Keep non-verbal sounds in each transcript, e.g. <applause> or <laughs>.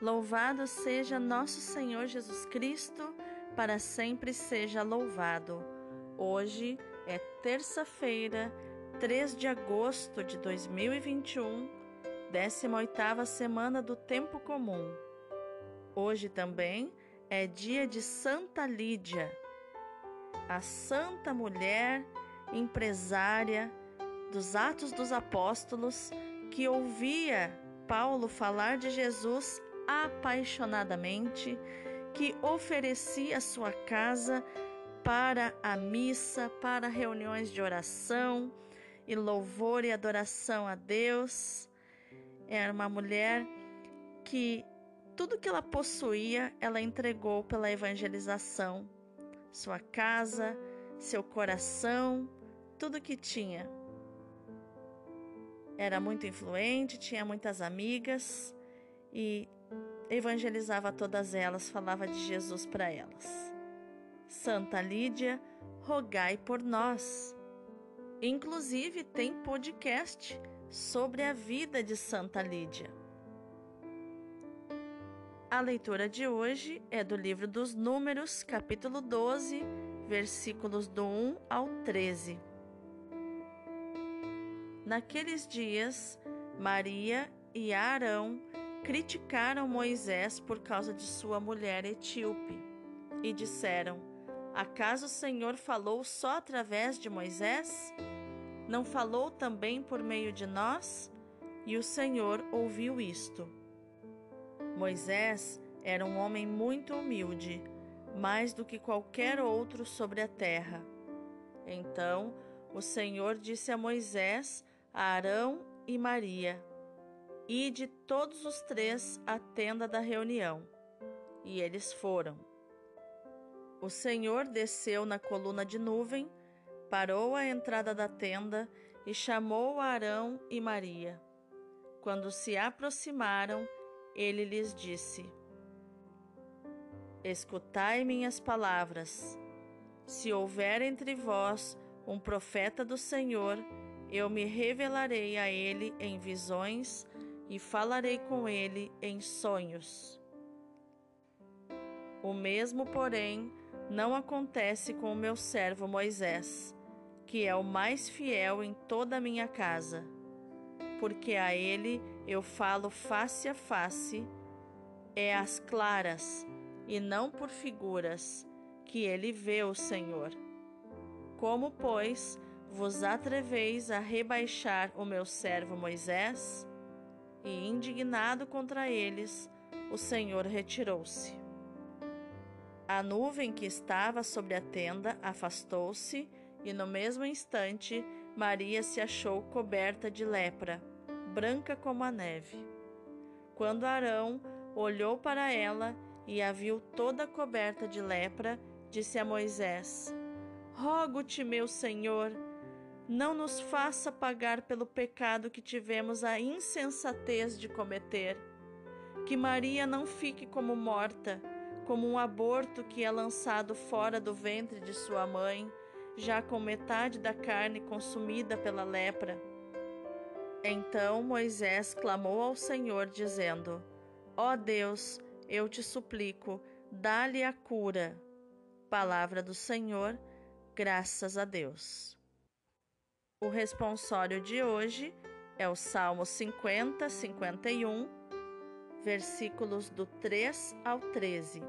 Louvado seja nosso Senhor Jesus Cristo, para sempre seja louvado. Hoje é terça-feira, 3 de agosto de 2021, 18ª semana do tempo comum. Hoje também é dia de Santa Lídia, a santa mulher empresária dos Atos dos Apóstolos que ouvia Paulo falar de Jesus apaixonadamente, que oferecia sua casa para a missa, para reuniões de oração e louvor e adoração a Deus. Era uma mulher que tudo que ela possuía, ela entregou pela evangelização. Sua casa, seu coração, tudo que tinha. Era muito influente, tinha muitas amigas e evangelizava todas elas, falava de Jesus para elas. Santa Lídia, rogai por nós. Inclusive tem podcast sobre a vida de Santa Lídia. A leitura de hoje é do livro dos Números, capítulo 12, versículos do 1 ao 13. Naqueles dias, Maria e Arão criticaram Moisés por causa de sua mulher etíope e disseram: Acaso o Senhor falou só através de Moisés? Não falou também por meio de nós? E o Senhor ouviu isto. Moisés era um homem muito humilde, mais do que qualquer outro sobre a terra. Então o Senhor disse a Moisés, a Arão e Maria: e de todos os três à tenda da reunião. E eles foram. O Senhor desceu na coluna de nuvem, parou à entrada da tenda e chamou Arão e Maria. Quando se aproximaram, ele lhes disse: Escutai minhas palavras. Se houver entre vós um profeta do Senhor, eu me revelarei a ele em visões e falarei com ele em sonhos. O mesmo, porém, não acontece com o meu servo Moisés, que é o mais fiel em toda a minha casa, porque a ele eu falo face a face, é às claras, e não por figuras, que ele vê o Senhor. Como, pois, vos atreveis a rebaixar o meu servo Moisés? E, indignado contra eles, o Senhor retirou-se. A nuvem que estava sobre a tenda afastou-se, e no mesmo instante Maria se achou coberta de lepra, branca como a neve. Quando Arão olhou para ela e a viu toda coberta de lepra, disse a Moisés: Rogo-te, meu senhor, não nos faça pagar pelo pecado que tivemos a insensatez de cometer. Que Maria não fique como morta, como um aborto que é lançado fora do ventre de sua mãe, já com metade da carne consumida pela lepra. Então Moisés clamou ao Senhor, dizendo: Ó oh Deus, eu te suplico, dá-lhe a cura. Palavra do Senhor, graças a Deus. O responsório de hoje é o Salmo 50, 51, versículos do 3 ao 13.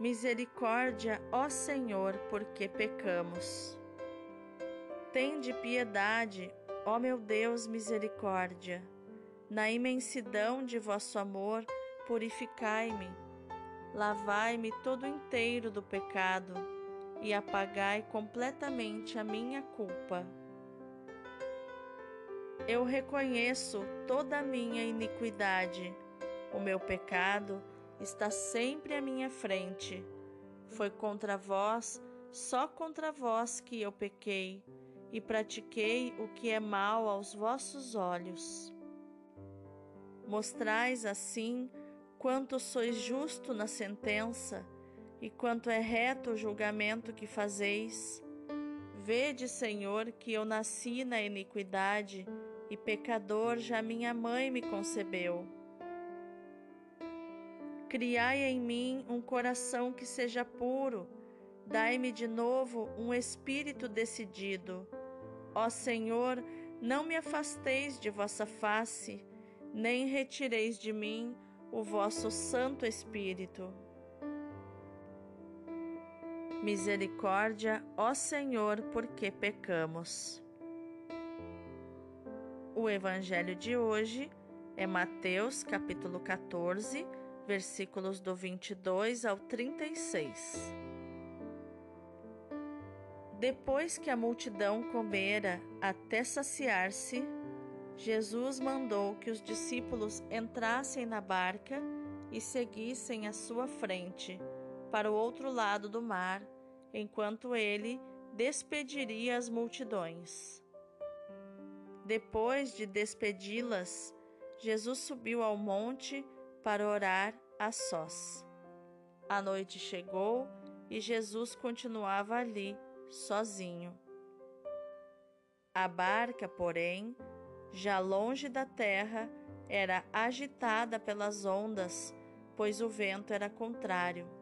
Misericórdia, ó Senhor, porque pecamos. Tende piedade, ó meu Deus, misericórdia. Na imensidão de vosso amor, purificai-me. Lavai-me todo inteiro do pecado e apagai completamente a minha culpa. Eu reconheço toda a minha iniquidade. O meu pecado está sempre à minha frente. Foi contra vós, só contra vós que eu pequei e pratiquei o que é mal aos vossos olhos. Mostrais assim quanto sois justo na sentença e quanto é reto o julgamento que fazeis. Vede, Senhor, que eu nasci na iniquidade e pecador já minha mãe me concebeu. Criai em mim um coração que seja puro, dai-me de novo um espírito decidido. Ó Senhor, não me afasteis de vossa face, nem retireis de mim o vosso Santo Espírito. Misericórdia, ó Senhor, porque pecamos. O evangelho de hoje é Mateus, capítulo 14, versículos do 22 ao 36. Depois que a multidão comera até saciar-se, Jesus mandou que os discípulos entrassem na barca e seguissem à sua frente, para o outro lado do mar, enquanto ele despediria as multidões. Depois de despedi-las, Jesus subiu ao monte para orar a sós. A noite chegou e Jesus continuava ali, sozinho. A barca, porém, já longe da terra, era agitada pelas ondas, pois o vento era contrário.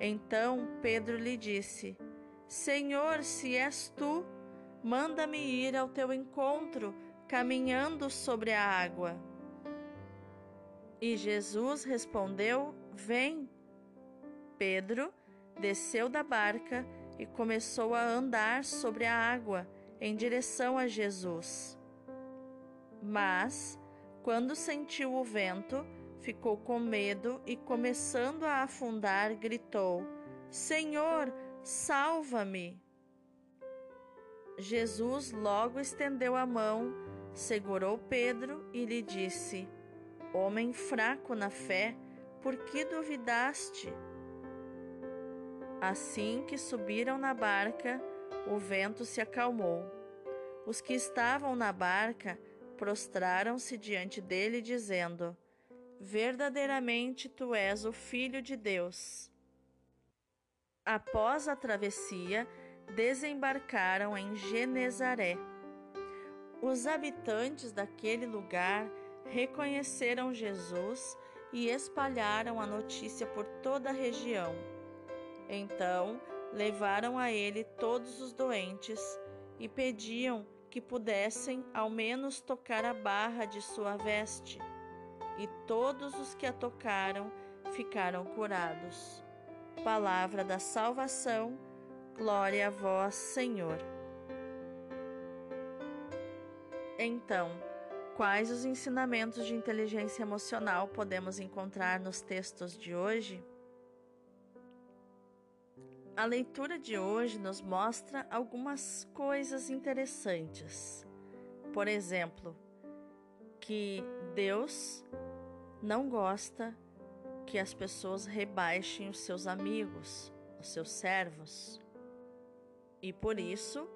Então Pedro lhe disse: Senhor, se és tu, manda-me ir ao teu encontro, caminhando sobre a água. E Jesus respondeu: Vem. Pedro desceu da barca e começou a andar sobre a água em direção a Jesus. Mas, quando sentiu o vento, ficou com medo e, começando a afundar, gritou: Senhor, salva-me! Jesus logo estendeu a mão, segurou Pedro e lhe disse: Homem fraco na fé, por que duvidaste? Assim que subiram na barca, o vento se acalmou. Os que estavam na barca prostraram-se diante dele, dizendo: Verdadeiramente tu és o Filho de Deus. Após a travessia, desembarcaram em Genezaré. Os habitantes daquele lugar reconheceram Jesus e espalharam a notícia por toda a região. Então levaram a ele todos os doentes e pediam que pudessem ao menos tocar a barra de sua veste. E todos os que a tocaram ficaram curados. Palavra da salvação, glória a vós, Senhor. Então, Quais os ensinamentos de inteligência emocional podemos encontrar nos textos de hoje? A leitura de hoje nos mostra algumas coisas interessantes. Por exemplo, que Deus não gosta que as pessoas rebaixem os seus amigos, os seus servos. E por isso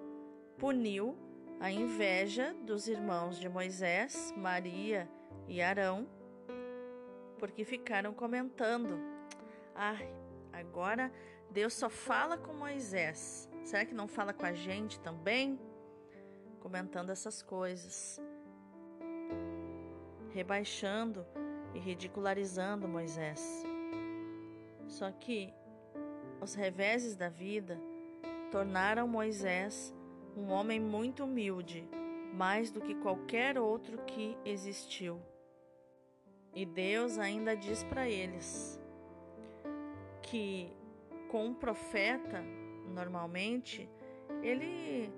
puniu a inveja dos irmãos de Moisés, Maria e Arão, porque ficaram comentando: ai, agora Deus só fala com Moisés, será que não fala com a gente também? Comentando essas coisas, rebaixando e ridicularizando Moisés. Só que os reveses da vida tornaram Moisés um homem muito humilde, mais do que qualquer outro que existiu. E Deus ainda diz para eles que com um profeta, normalmente, ele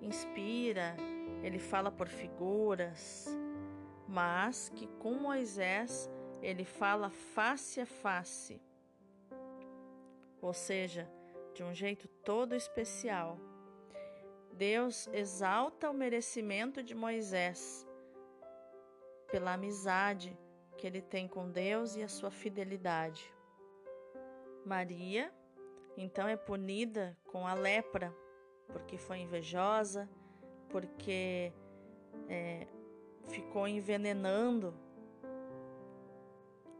inspira, ele fala por figuras, mas que com Moisés ele fala face a face, ou seja, de um jeito todo especial Deus exalta o merecimento de Moisés pela amizade que ele tem com Deus e a sua fidelidade. Maria, então, é punida com a lepra, porque foi invejosa, porque é, ficou envenenando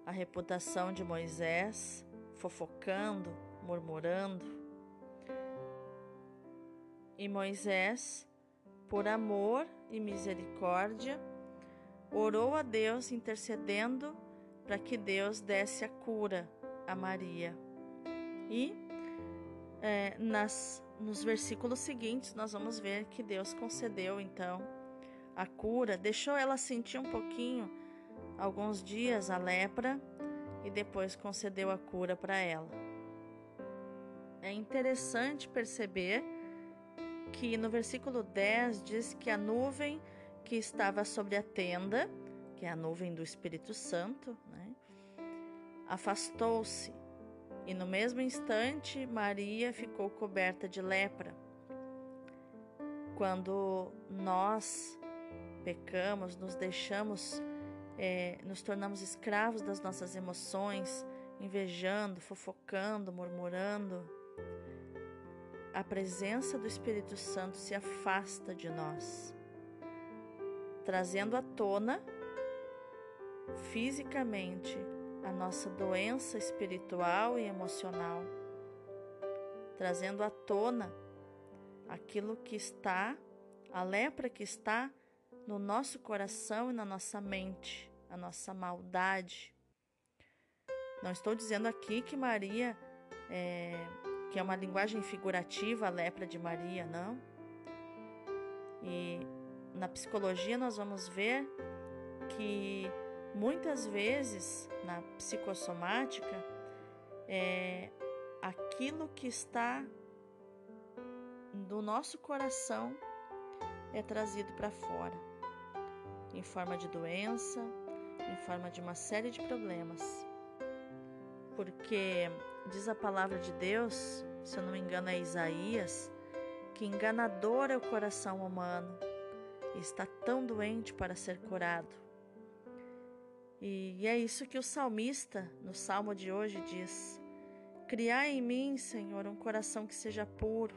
a reputação de Moisés, fofocando, murmurando. E Moisés, por amor e misericórdia, orou a Deus intercedendo para que Deus desse a cura a Maria. E é, nas, nos versículos seguintes nós vamos ver que Deus concedeu então a cura, deixou ela sentir um pouquinho, alguns dias, a lepra e depois concedeu a cura para ela. É interessante perceber que no versículo 10 diz que a nuvem que estava sobre a tenda, que é a nuvem do Espírito Santo, né, afastou-se e no mesmo instante Maria ficou coberta de lepra. Quando nós pecamos, nos deixamos, é, nos tornamos escravos das nossas emoções, invejando, fofocando, murmurando, a presença do Espírito Santo se afasta de nós trazendo à tona fisicamente a nossa doença espiritual e emocional, trazendo à tona aquilo que está, a lepra que está no nosso coração e na nossa mente, a nossa maldade. Não estou dizendo aqui que Maria, é, que é uma linguagem figurativa, a lepra de Maria, não. E na psicologia nós vamos ver que muitas vezes na psicossomática é aquilo que está do nosso coração é trazido para fora em forma de doença, em forma de uma série de problemas. Porque diz a palavra de Deus, se eu não me engano é Isaías, que enganador é o coração humano e está tão doente para ser curado. E, é isso que o salmista, no salmo de hoje, diz: Criai em mim, Senhor, um coração que seja puro.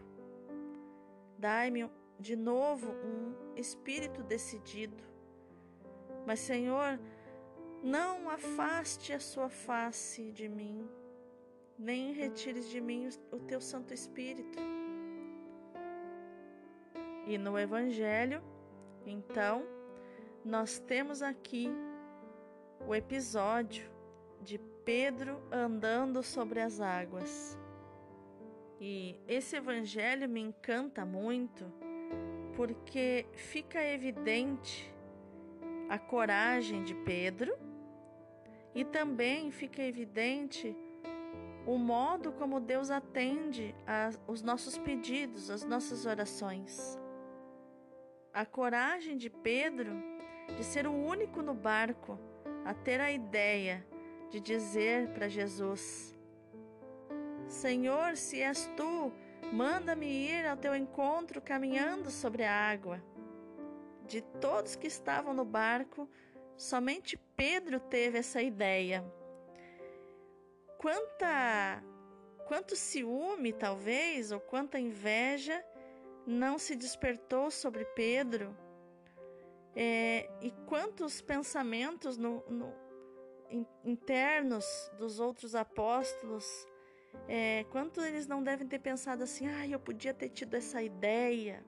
Dai-me de novo um espírito decidido. Mas, Senhor, não afaste a sua face de mim, nem retires de mim o teu Santo Espírito. E no Evangelho, então, nós temos aqui o episódio de Pedro andando sobre as águas. E esse evangelho me encanta muito porque fica evidente a coragem de Pedro e também fica evidente o modo como Deus atende aos nossos pedidos, as nossas orações a coragem de Pedro de ser o único no barco a ter a ideia de dizer para Jesus: Senhor, se és tu, manda-me ir ao teu encontro caminhando sobre a água. De todos que estavam no barco, somente Pedro teve essa ideia. Quanta quanto ciúme, talvez, ou quanta inveja não se despertou sobre Pedro? É, e quantos pensamentos no, no, internos dos outros apóstolos, é, quanto eles não devem ter pensado assim: ah, eu podia ter tido essa ideia.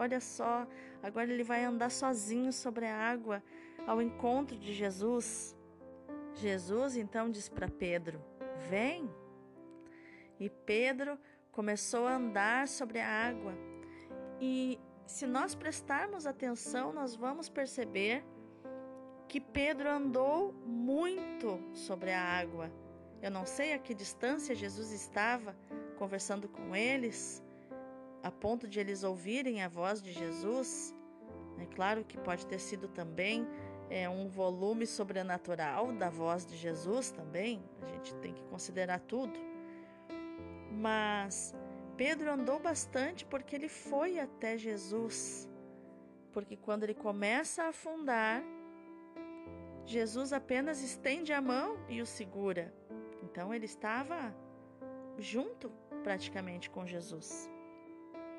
Olha só, agora ele vai andar sozinho sobre a água ao encontro de Jesus. Jesus então diz para Pedro: Vem. E Pedro começou a andar sobre a água. E se nós prestarmos atenção, nós vamos perceber que Pedro andou muito sobre a água. Eu não sei a que distância Jesus estava conversando com eles, a ponto de eles ouvirem a voz de Jesus. É claro que pode ter sido também é, um volume sobrenatural da voz de Jesus também, a gente tem que considerar tudo. Mas Pedro andou bastante porque ele foi até Jesus. Porque quando ele começa a afundar, Jesus apenas estende a mão e o segura. Então ele estava junto praticamente com Jesus.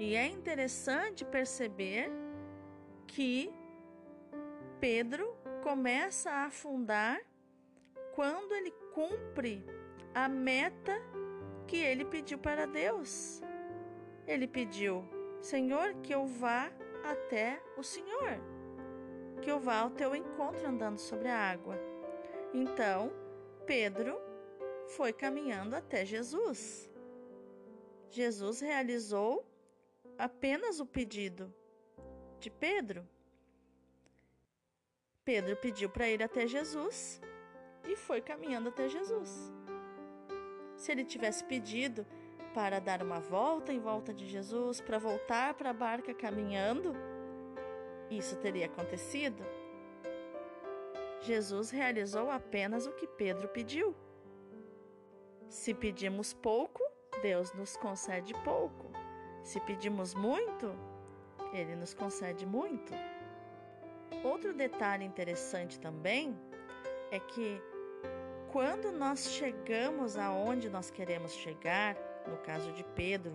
E é interessante perceber que Pedro começa a afundar quando ele cumpre a meta que ele pediu para Deus. Ele pediu, Senhor, que eu vá até o Senhor, que eu vá ao teu encontro andando sobre a água. Então, Pedro foi caminhando até Jesus. Jesus realizou apenas o pedido de Pedro. Pedro pediu para ir até Jesus e foi caminhando até Jesus. Se ele tivesse pedido para dar uma volta em volta de Jesus, para voltar para a barca caminhando, isso teria acontecido. Jesus realizou apenas o que Pedro pediu. Se pedimos pouco, Deus nos concede pouco. Se pedimos muito, Ele nos concede muito. Outro detalhe interessante também é que quando nós chegamos aonde nós queremos chegar, no caso de Pedro,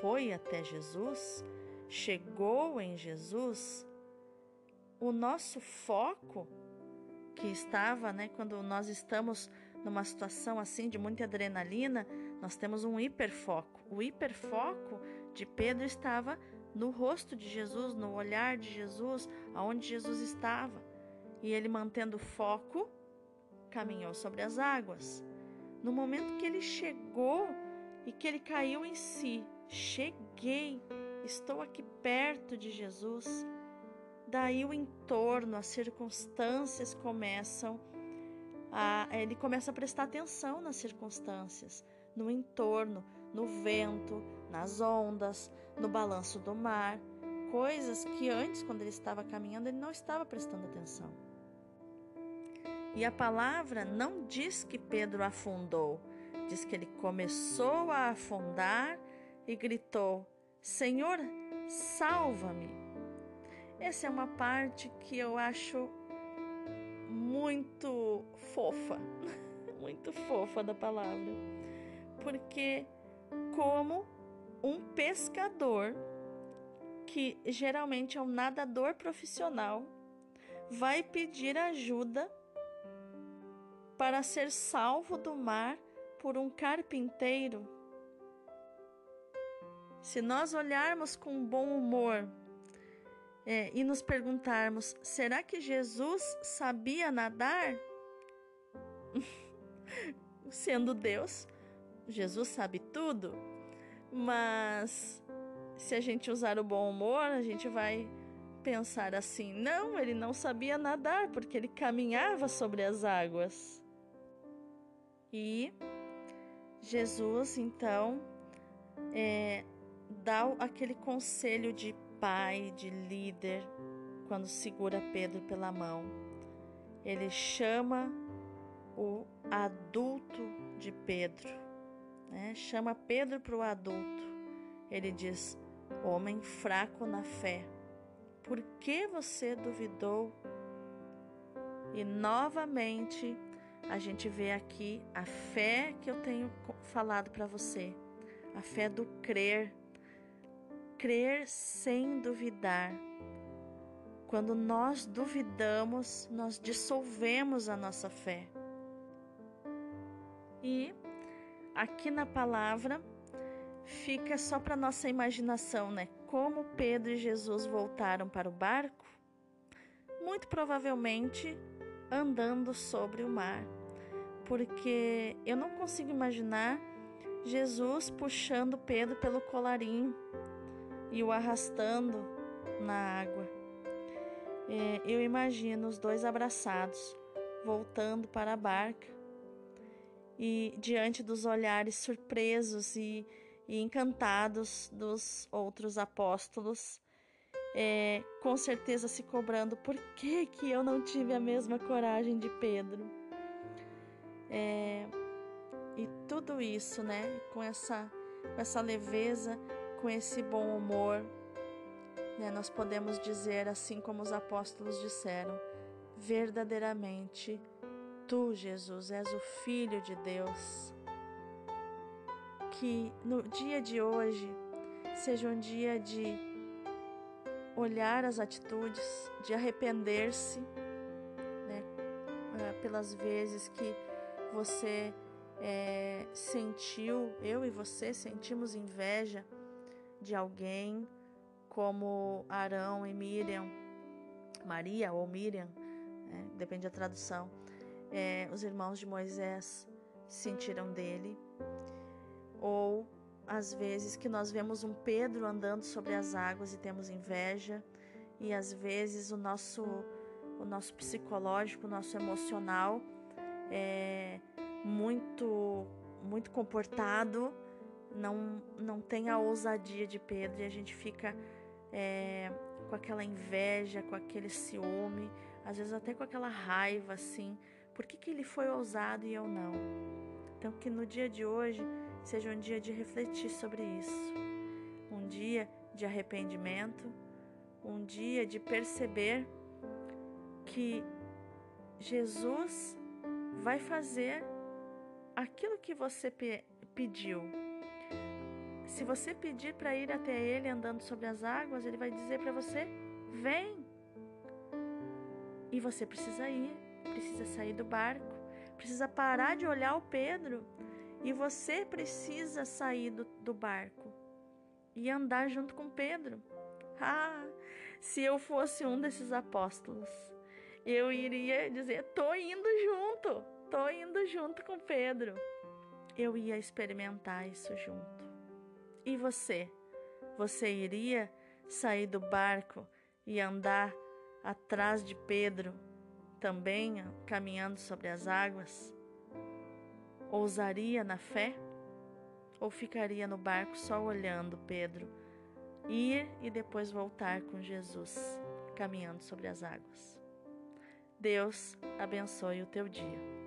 foi até Jesus, chegou em Jesus, o nosso foco que estava, né, quando nós estamos numa situação assim de muita adrenalina, nós temos um hiperfoco. O hiperfoco de Pedro estava no rosto de Jesus, no olhar de Jesus, aonde Jesus estava. E ele mantendo foco, caminhou sobre as águas. No momento que ele chegou e que ele caiu em si, cheguei, estou aqui perto de Jesus. Daí o entorno, as circunstâncias começam a, ele começa a prestar atenção nas circunstâncias, no entorno, no vento, nas ondas, no balanço do mar, coisas que antes, quando ele estava caminhando, ele não estava prestando atenção. E a palavra não diz que Pedro afundou, diz que ele começou a afundar e gritou: Senhor, salva-me. Essa é uma parte que eu acho muito fofa, <laughs> muito fofa da palavra, porque como um pescador que geralmente é um nadador profissional vai pedir ajuda para ser salvo do mar por um carpinteiro. Se nós olharmos com bom humor é, e nos perguntarmos: será que Jesus sabia nadar? <laughs> Sendo Deus, Jesus sabe tudo, mas se a gente usar o bom humor, a gente vai pensar assim: não, ele não sabia nadar porque ele caminhava sobre as águas. E Jesus então é, dá aquele conselho de pai, de líder, quando segura Pedro pela mão. Ele chama o adulto de Pedro, né? chama Pedro para o adulto. Ele diz: Homem fraco na fé, por que você duvidou? E novamente a gente vê aqui a fé que eu tenho falado para você, a fé do crer, crer sem duvidar. Quando nós duvidamos, nós dissolvemos a nossa fé. E aqui na palavra fica só para nossa imaginação, né? Como Pedro e Jesus voltaram para o barco? Muito provavelmente andando sobre o mar, porque eu não consigo imaginar Jesus puxando Pedro pelo colarinho e o arrastando na água. É, eu imagino os dois abraçados, voltando para a barca e diante dos olhares surpresos e, e encantados dos outros apóstolos, é, com certeza se cobrando por que, que eu não tive a mesma coragem de Pedro. É, e tudo isso, né, com essa, com essa leveza, com esse bom humor, né, nós podemos dizer assim como os apóstolos disseram: verdadeiramente tu, Jesus, és o Filho de Deus. Que no dia de hoje seja um dia de olhar as atitudes, de arrepender-se né, ah, pelas vezes que você é, sentiu, eu e você sentimos inveja de alguém, como Arão e Miriam, Maria ou Miriam, né, depende da tradução. É, os irmãos de Moisés sentiram dele, ou às vezes que nós vemos um Pedro andando sobre as águas e temos inveja, e às vezes o nosso, o nosso psicológico, o nosso emocional é muito, muito comportado, não, não tem a ousadia de Pedro e a gente fica é, com aquela inveja, com aquele ciúme, às vezes até com aquela raiva assim. Por que, que ele foi ousado e eu não? Então, que no dia de hoje seja um dia de refletir sobre isso, um dia de arrependimento, um dia de perceber que Jesus vai fazer aquilo que você pe pediu. Se você pedir para ir até Ele andando sobre as águas, Ele vai dizer para você: vem. E você precisa ir, precisa sair do barco, precisa parar de olhar o Pedro e você precisa sair do, do barco e andar junto com Pedro. Ah, se eu fosse um desses apóstolos, eu iria dizer: tô indo junto, tô indo junto com Pedro. Eu ia experimentar isso junto. E você? Você iria sair do barco e andar atrás de Pedro, também caminhando sobre as águas? Ousaria na fé? Ou ficaria no barco só olhando Pedro ir e depois voltar com Jesus, caminhando sobre as águas? Deus abençoe o teu dia.